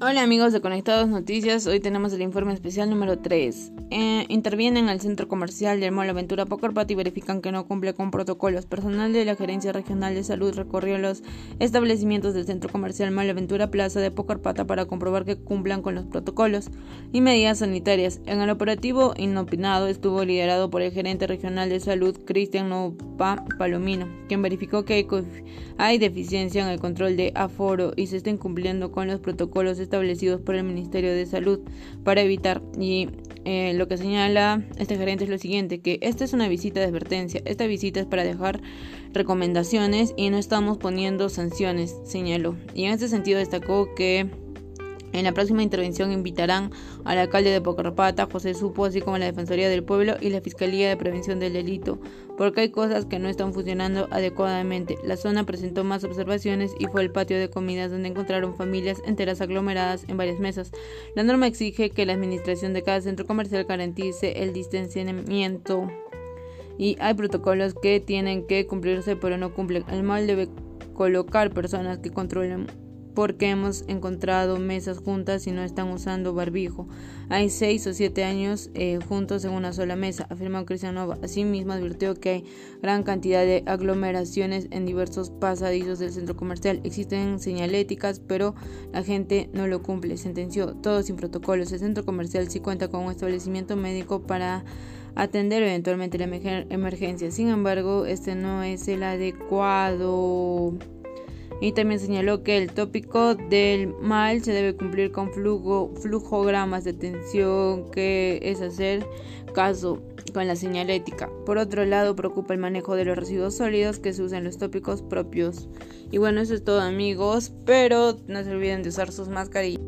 Hola amigos de Conectados Noticias, hoy tenemos el informe especial número 3. Eh, intervienen al centro comercial del Mall Aventura Pocorpat y verifican que no cumple con protocolos. Personal de la Gerencia Regional de Salud recorrió los establecimientos del centro comercial Mall Aventura Plaza de Pocorpata para comprobar que cumplan con los protocolos y medidas sanitarias. En el operativo inopinado estuvo liderado por el gerente regional de salud Cristian Nopa Palomino, quien verificó que hay deficiencia en el control de aforo y se estén cumpliendo con los protocolos establecidos por el Ministerio de Salud para evitar y eh, lo que señala este gerente es lo siguiente, que esta es una visita de advertencia, esta visita es para dejar recomendaciones y no estamos poniendo sanciones, señaló. Y en este sentido destacó que en la próxima intervención invitarán al alcalde de Pocarpata, José Supo, así como la Defensoría del Pueblo y la Fiscalía de Prevención del Delito, porque hay cosas que no están funcionando adecuadamente. La zona presentó más observaciones y fue el patio de comidas donde encontraron familias enteras aglomeradas en varias mesas. La norma exige que la administración de cada centro comercial garantice el distanciamiento y hay protocolos que tienen que cumplirse pero no cumplen. El mal debe colocar personas que controlen porque hemos encontrado mesas juntas y no están usando barbijo. Hay seis o siete años eh, juntos en una sola mesa, afirmó Cristian Nova. Asimismo, advirtió que hay gran cantidad de aglomeraciones en diversos pasadizos del centro comercial. Existen señaléticas, pero la gente no lo cumple. Sentenció todo sin protocolos. El centro comercial sí cuenta con un establecimiento médico para atender eventualmente la emergencia. Sin embargo, este no es el adecuado y también señaló que el tópico del mal se debe cumplir con flujo, flujogramas de tensión, que es hacer caso con la señalética. Por otro lado, preocupa el manejo de los residuos sólidos que se usan los tópicos propios. Y bueno, eso es todo amigos, pero no se olviden de usar sus mascarillas.